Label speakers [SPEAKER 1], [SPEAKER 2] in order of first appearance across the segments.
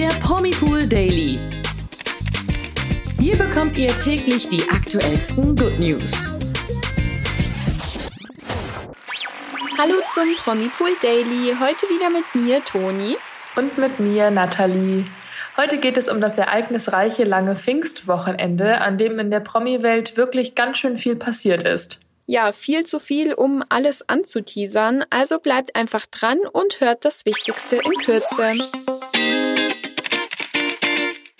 [SPEAKER 1] der Promipool Daily. Hier bekommt ihr täglich die aktuellsten Good News.
[SPEAKER 2] Hallo zum Promipool Daily. Heute wieder mit mir, Toni.
[SPEAKER 3] Und mit mir, Nathalie. Heute geht es um das ereignisreiche lange Pfingstwochenende, an dem in der Promi-Welt wirklich ganz schön viel passiert ist.
[SPEAKER 2] Ja, viel zu viel, um alles anzuteasern, also bleibt einfach dran und hört das Wichtigste in Kürze.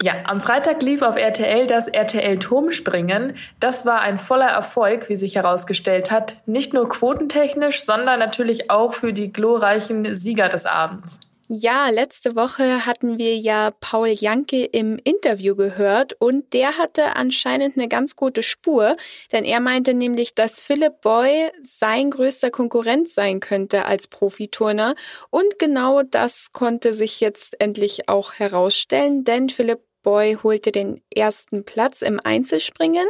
[SPEAKER 3] Ja, am Freitag lief auf RTL das RTL Turmspringen. Das war ein voller Erfolg, wie sich herausgestellt hat. Nicht nur quotentechnisch, sondern natürlich auch für die glorreichen Sieger des Abends.
[SPEAKER 2] Ja, letzte Woche hatten wir ja Paul Janke im Interview gehört und der hatte anscheinend eine ganz gute Spur, denn er meinte nämlich, dass Philipp Boy sein größter Konkurrent sein könnte als Profiturner und genau das konnte sich jetzt endlich auch herausstellen, denn Philipp Boy holte den ersten Platz im Einzelspringen,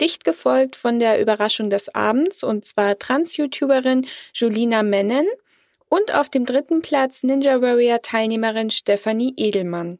[SPEAKER 2] dicht gefolgt von der Überraschung des Abends und zwar Trans-YouTuberin Julina Mennen und auf dem dritten Platz Ninja Warrior Teilnehmerin Stefanie Edelmann.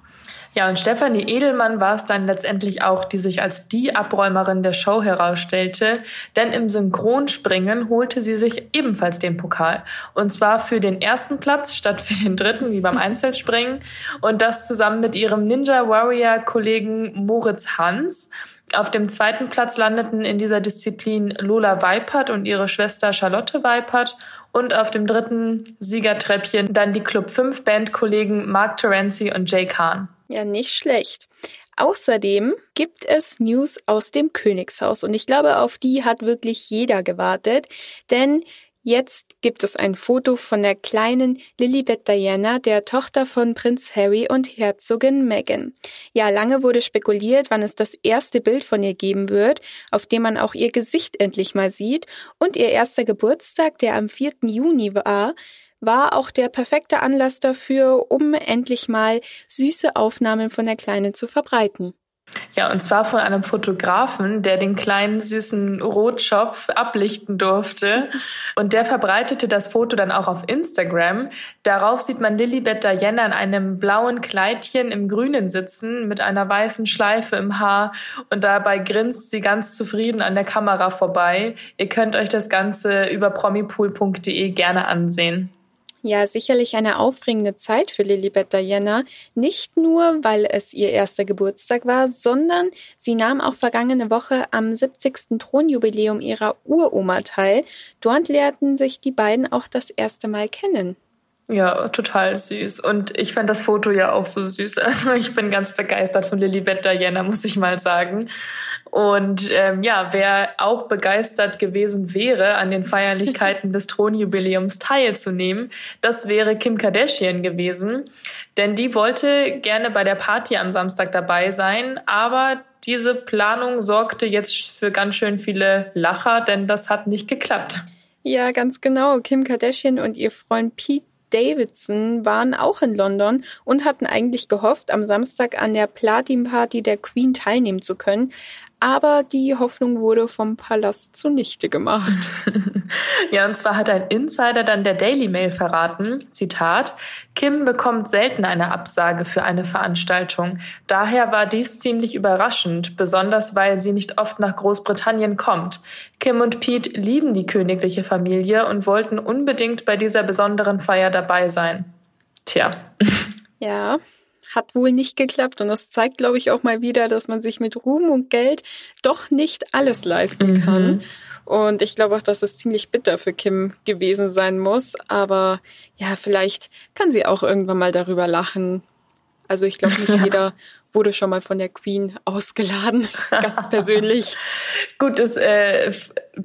[SPEAKER 3] Ja, und Stefanie Edelmann war es dann letztendlich auch, die sich als die Abräumerin der Show herausstellte, denn im Synchronspringen holte sie sich ebenfalls den Pokal. Und zwar für den ersten Platz statt für den dritten, wie beim Einzelspringen. Und das zusammen mit ihrem Ninja Warrior Kollegen Moritz Hans. Auf dem zweiten Platz landeten in dieser Disziplin Lola Weipert und ihre Schwester Charlotte Weipert und auf dem dritten Siegertreppchen dann die Club 5 Bandkollegen Mark Terenzi und Jay Kahn.
[SPEAKER 2] Ja, nicht schlecht. Außerdem gibt es News aus dem Königshaus und ich glaube, auf die hat wirklich jeder gewartet, denn Jetzt gibt es ein Foto von der kleinen Lilibet Diana, der Tochter von Prinz Harry und Herzogin Meghan. Ja, lange wurde spekuliert, wann es das erste Bild von ihr geben wird, auf dem man auch ihr Gesicht endlich mal sieht. Und ihr erster Geburtstag, der am 4. Juni war, war auch der perfekte Anlass dafür, um endlich mal süße Aufnahmen von der Kleinen zu verbreiten.
[SPEAKER 3] Ja, und zwar von einem Fotografen, der den kleinen süßen Rotschopf ablichten durfte. Und der verbreitete das Foto dann auch auf Instagram. Darauf sieht man Lilibet Diana in einem blauen Kleidchen im Grünen sitzen mit einer weißen Schleife im Haar und dabei grinst sie ganz zufrieden an der Kamera vorbei. Ihr könnt euch das Ganze über promipool.de gerne ansehen.
[SPEAKER 2] Ja, sicherlich eine aufregende Zeit für Lilibet Diana. Nicht nur, weil es ihr erster Geburtstag war, sondern sie nahm auch vergangene Woche am 70. Thronjubiläum ihrer Uroma teil. Dort lehrten sich die beiden auch das erste Mal kennen.
[SPEAKER 3] Ja, total süß. Und ich fand das Foto ja auch so süß. Also ich bin ganz begeistert von Lilibet Diana, muss ich mal sagen. Und ähm, ja, wer auch begeistert gewesen wäre, an den Feierlichkeiten des Thronjubiläums teilzunehmen, das wäre Kim Kardashian gewesen. Denn die wollte gerne bei der Party am Samstag dabei sein, aber diese Planung sorgte jetzt für ganz schön viele Lacher, denn das hat nicht geklappt.
[SPEAKER 2] Ja, ganz genau. Kim Kardashian und ihr Freund Pete Davidson waren auch in London und hatten eigentlich gehofft, am Samstag an der Platin-Party der Queen teilnehmen zu können aber die Hoffnung wurde vom Palast zunichte gemacht.
[SPEAKER 3] ja, und zwar hat ein Insider dann der Daily Mail verraten, Zitat, Kim bekommt selten eine Absage für eine Veranstaltung. Daher war dies ziemlich überraschend, besonders weil sie nicht oft nach Großbritannien kommt. Kim und Pete lieben die königliche Familie und wollten unbedingt bei dieser besonderen Feier dabei sein. Tja.
[SPEAKER 2] Ja, hat wohl nicht geklappt. Und das zeigt, glaube ich, auch mal wieder, dass man sich mit Ruhm und Geld doch nicht alles leisten mhm. kann. Und ich glaube auch, dass es ziemlich bitter für Kim gewesen sein muss. Aber ja, vielleicht kann sie auch irgendwann mal darüber lachen. Also ich glaube, nicht jeder wurde schon mal von der Queen ausgeladen, ganz persönlich.
[SPEAKER 3] Gut, es äh,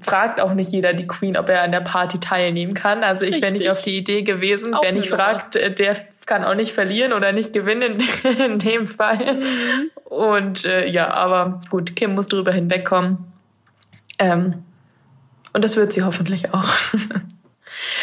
[SPEAKER 3] fragt auch nicht jeder die Queen, ob er an der Party teilnehmen kann. Also ich wäre nicht auf die Idee gewesen. Wer nicht fragt, der kann auch nicht verlieren oder nicht gewinnen in dem Fall. Mhm. Und äh, ja, aber gut, Kim muss drüber hinwegkommen. Ähm, und das wird sie hoffentlich auch.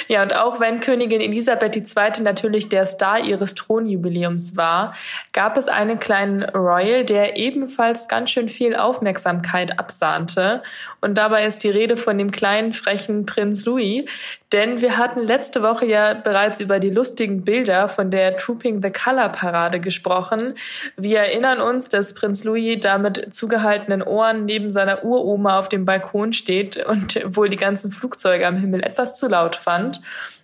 [SPEAKER 3] Ja, und auch wenn Königin Elisabeth II. natürlich der Star ihres Thronjubiläums war, gab es einen kleinen Royal, der ebenfalls ganz schön viel Aufmerksamkeit absahnte. Und dabei ist die Rede von dem kleinen, frechen Prinz Louis, denn wir hatten letzte Woche ja bereits über die lustigen Bilder von der Trooping the Color Parade gesprochen. Wir erinnern uns, dass Prinz Louis da mit zugehaltenen Ohren neben seiner Uroma auf dem Balkon steht und wohl die ganzen Flugzeuge am Himmel etwas zu laut fand.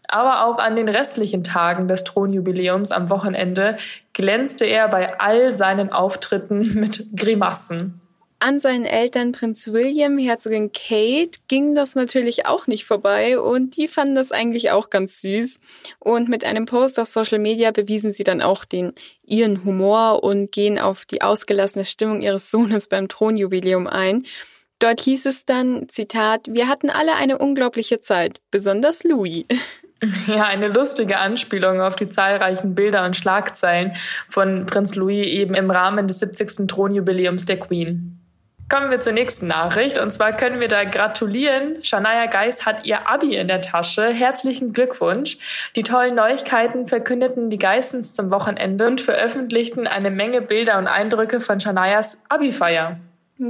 [SPEAKER 3] Aber auch an den restlichen Tagen des Thronjubiläums am Wochenende glänzte er bei all seinen Auftritten mit Grimassen.
[SPEAKER 2] An seinen Eltern Prinz William, Herzogin Kate ging das natürlich auch nicht vorbei und die fanden das eigentlich auch ganz süß. Und mit einem Post auf Social Media bewiesen sie dann auch den ihren Humor und gehen auf die ausgelassene Stimmung ihres Sohnes beim Thronjubiläum ein. Dort hieß es dann, Zitat, wir hatten alle eine unglaubliche Zeit, besonders Louis.
[SPEAKER 3] Ja, eine lustige Anspielung auf die zahlreichen Bilder und Schlagzeilen von Prinz Louis eben im Rahmen des 70. Thronjubiläums der Queen. Kommen wir zur nächsten Nachricht. Und zwar können wir da gratulieren. Shania Geis hat ihr Abi in der Tasche. Herzlichen Glückwunsch. Die tollen Neuigkeiten verkündeten die Geissens zum Wochenende und veröffentlichten eine Menge Bilder und Eindrücke von Shanias Abi-Feier.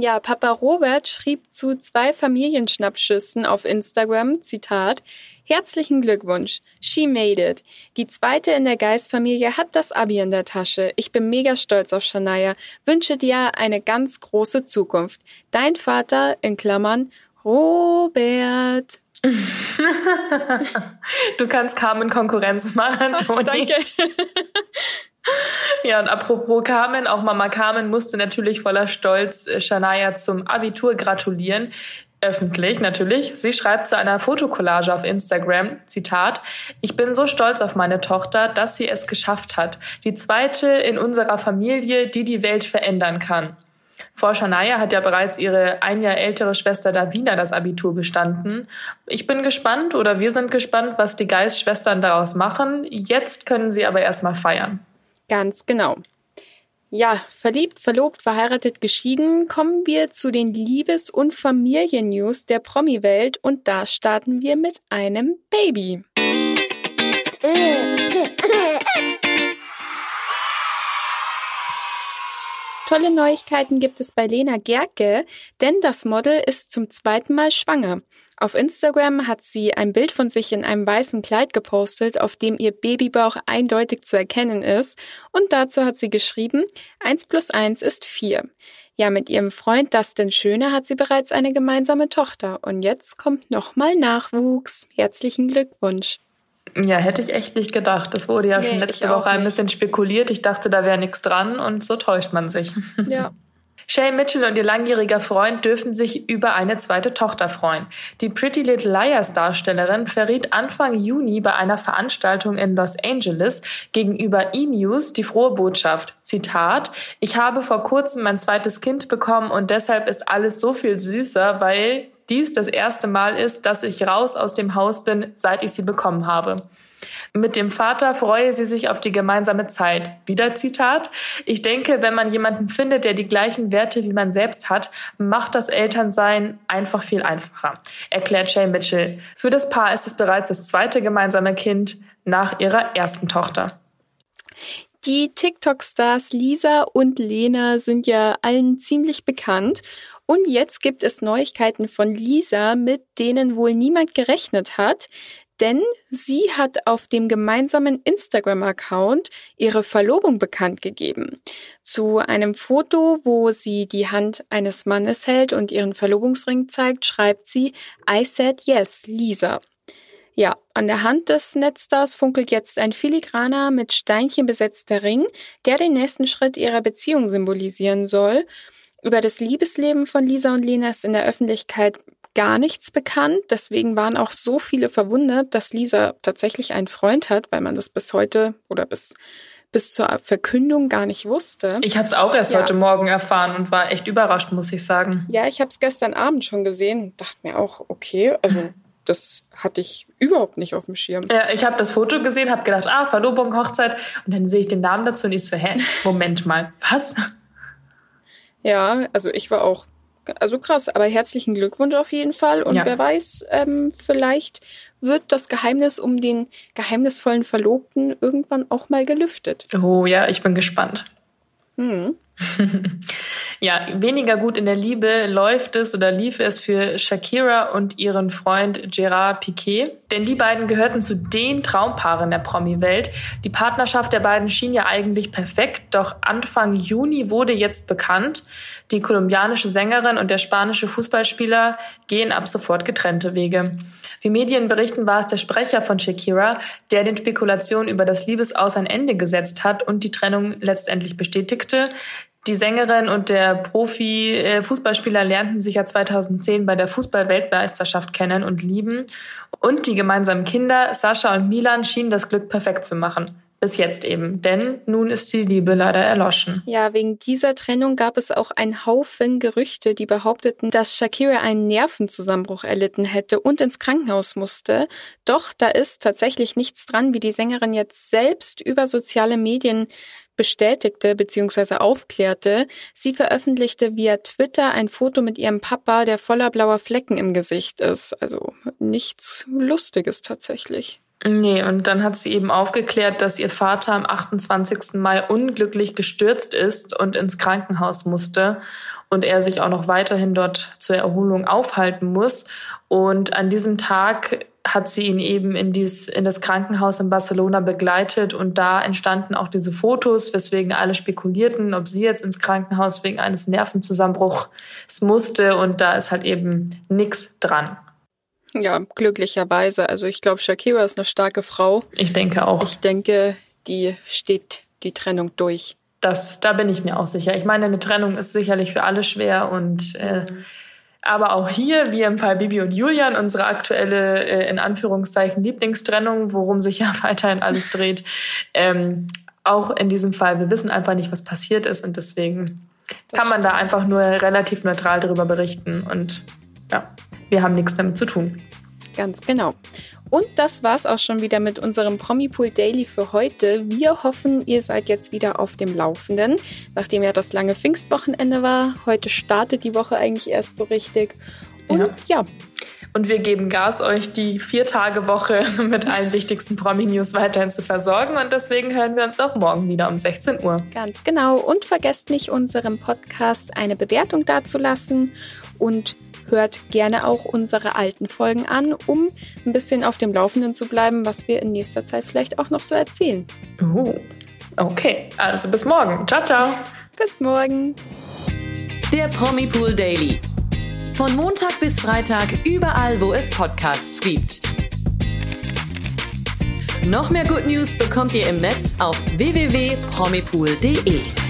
[SPEAKER 2] Ja, Papa Robert schrieb zu zwei Familienschnappschüssen auf Instagram, Zitat, Herzlichen Glückwunsch, she made it. Die zweite in der Geistfamilie hat das Abi in der Tasche. Ich bin mega stolz auf Shania, wünsche dir eine ganz große Zukunft. Dein Vater, in Klammern, Robert.
[SPEAKER 3] du kannst Carmen Konkurrenz machen, Toni. Danke. Ja, und apropos Carmen, auch Mama Carmen musste natürlich voller Stolz äh, Shania zum Abitur gratulieren. Öffentlich natürlich. Sie schreibt zu einer Fotokollage auf Instagram, Zitat, ich bin so stolz auf meine Tochter, dass sie es geschafft hat. Die zweite in unserer Familie, die die Welt verändern kann. Vor Shania hat ja bereits ihre ein Jahr ältere Schwester Davina das Abitur bestanden. Ich bin gespannt oder wir sind gespannt, was die Geist-Schwestern daraus machen. Jetzt können sie aber erstmal feiern.
[SPEAKER 2] Ganz genau. Ja, verliebt, verlobt, verheiratet, geschieden, kommen wir zu den Liebes- und Familiennews der Promi-Welt und da starten wir mit einem Baby. Tolle Neuigkeiten gibt es bei Lena Gerke, denn das Model ist zum zweiten Mal schwanger. Auf Instagram hat sie ein Bild von sich in einem weißen Kleid gepostet, auf dem ihr Babybauch eindeutig zu erkennen ist. Und dazu hat sie geschrieben, 1 plus 1 ist 4. Ja, mit ihrem Freund Dustin Schöne hat sie bereits eine gemeinsame Tochter. Und jetzt kommt nochmal Nachwuchs. Herzlichen Glückwunsch.
[SPEAKER 3] Ja, hätte ich echt nicht gedacht. Das wurde ja nee, schon letzte Woche ein bisschen spekuliert. Ich dachte, da wäre nichts dran und so täuscht man sich.
[SPEAKER 2] Ja.
[SPEAKER 3] Shay Mitchell und ihr langjähriger Freund dürfen sich über eine zweite Tochter freuen. Die Pretty Little Liars Darstellerin verriet Anfang Juni bei einer Veranstaltung in Los Angeles gegenüber E-News die frohe Botschaft. Zitat, ich habe vor kurzem mein zweites Kind bekommen und deshalb ist alles so viel süßer, weil dies das erste Mal ist, dass ich raus aus dem Haus bin, seit ich sie bekommen habe. Mit dem Vater freue sie sich auf die gemeinsame Zeit. Wieder Zitat. Ich denke, wenn man jemanden findet, der die gleichen Werte wie man selbst hat, macht das Elternsein einfach viel einfacher, erklärt Shay Mitchell. Für das Paar ist es bereits das zweite gemeinsame Kind nach ihrer ersten Tochter.
[SPEAKER 2] Die TikTok-Stars Lisa und Lena sind ja allen ziemlich bekannt. Und jetzt gibt es Neuigkeiten von Lisa, mit denen wohl niemand gerechnet hat denn sie hat auf dem gemeinsamen Instagram-Account ihre Verlobung bekannt gegeben. Zu einem Foto, wo sie die Hand eines Mannes hält und ihren Verlobungsring zeigt, schreibt sie I said yes, Lisa. Ja, an der Hand des Netzstars funkelt jetzt ein filigraner, mit Steinchen besetzter Ring, der den nächsten Schritt ihrer Beziehung symbolisieren soll. Über das Liebesleben von Lisa und Lena ist in der Öffentlichkeit gar nichts bekannt. Deswegen waren auch so viele verwundert, dass Lisa tatsächlich einen Freund hat, weil man das bis heute oder bis bis zur Verkündung gar nicht wusste.
[SPEAKER 3] Ich habe es auch erst ja. heute Morgen erfahren und war echt überrascht, muss ich sagen.
[SPEAKER 2] Ja, ich habe es gestern Abend schon gesehen und dachte mir auch, okay, also das hatte ich überhaupt nicht auf dem Schirm.
[SPEAKER 3] Ja, ich habe das Foto gesehen, habe gedacht, ah, Verlobung, Hochzeit und dann sehe ich den Namen dazu und ich so, hä, Moment mal, was?
[SPEAKER 2] Ja, also ich war auch also krass, aber herzlichen Glückwunsch auf jeden Fall. Und ja. wer weiß, ähm, vielleicht wird das Geheimnis um den geheimnisvollen Verlobten irgendwann auch mal gelüftet.
[SPEAKER 3] Oh ja, ich bin gespannt.
[SPEAKER 2] Hm.
[SPEAKER 3] ja, weniger gut in der Liebe läuft es oder lief es für Shakira und ihren Freund Gerard Piquet. Denn die beiden gehörten zu den Traumpaaren der Promi-Welt. Die Partnerschaft der beiden schien ja eigentlich perfekt, doch Anfang Juni wurde jetzt bekannt, die kolumbianische Sängerin und der spanische Fußballspieler gehen ab sofort getrennte Wege. Wie Medien berichten, war es der Sprecher von Shakira, der den Spekulationen über das Liebesaus ein Ende gesetzt hat und die Trennung letztendlich bestätigte. Die Sängerin und der Profi-Fußballspieler lernten sich ja 2010 bei der Fußball-Weltmeisterschaft kennen und lieben. Und die gemeinsamen Kinder, Sascha und Milan, schienen das Glück perfekt zu machen. Bis jetzt eben, denn nun ist die Liebe leider erloschen.
[SPEAKER 2] Ja, wegen dieser Trennung gab es auch einen Haufen Gerüchte, die behaupteten, dass Shakira einen Nervenzusammenbruch erlitten hätte und ins Krankenhaus musste. Doch da ist tatsächlich nichts dran, wie die Sängerin jetzt selbst über soziale Medien bestätigte bzw. aufklärte. Sie veröffentlichte via Twitter ein Foto mit ihrem Papa, der voller blauer Flecken im Gesicht ist. Also nichts Lustiges tatsächlich.
[SPEAKER 3] Nee, und dann hat sie eben aufgeklärt, dass ihr Vater am 28. Mai unglücklich gestürzt ist und ins Krankenhaus musste und er sich auch noch weiterhin dort zur Erholung aufhalten muss. Und an diesem Tag hat sie ihn eben in, dies, in das Krankenhaus in Barcelona begleitet und da entstanden auch diese Fotos, weswegen alle spekulierten, ob sie jetzt ins Krankenhaus wegen eines Nervenzusammenbruchs musste und da ist halt eben nichts dran.
[SPEAKER 2] Ja, glücklicherweise. Also ich glaube, Shakira ist eine starke Frau.
[SPEAKER 3] Ich denke auch.
[SPEAKER 2] Ich denke, die steht die Trennung durch.
[SPEAKER 3] Das, da bin ich mir auch sicher. Ich meine, eine Trennung ist sicherlich für alle schwer und äh, aber auch hier, wie im Fall Bibi und Julian, unsere aktuelle äh, in Anführungszeichen Lieblingstrennung, worum sich ja weiterhin alles dreht. Ähm, auch in diesem Fall, wir wissen einfach nicht, was passiert ist und deswegen das kann man da einfach nur relativ neutral darüber berichten und ja, wir haben nichts damit zu tun.
[SPEAKER 2] Ganz genau. Und das war's auch schon wieder mit unserem Promipool Daily für heute. Wir hoffen, ihr seid jetzt wieder auf dem Laufenden, nachdem ja das lange Pfingstwochenende war. Heute startet die Woche eigentlich erst so richtig. Und ja. ja.
[SPEAKER 3] Und wir geben Gas, euch die Vier-Tage-Woche mit allen wichtigsten Promi-News weiterhin zu versorgen. Und deswegen hören wir uns auch morgen wieder um 16 Uhr.
[SPEAKER 2] Ganz genau. Und vergesst nicht, unserem Podcast eine Bewertung dazulassen. Und hört gerne auch unsere alten Folgen an, um ein bisschen auf dem Laufenden zu bleiben, was wir in nächster Zeit vielleicht auch noch so erzählen.
[SPEAKER 3] Oh, okay. Also bis morgen. Ciao, ciao.
[SPEAKER 2] Bis morgen.
[SPEAKER 1] Der Promi Pool Daily. Von Montag bis Freitag überall, wo es Podcasts gibt. Noch mehr Good News bekommt ihr im Netz auf www.promipool.de.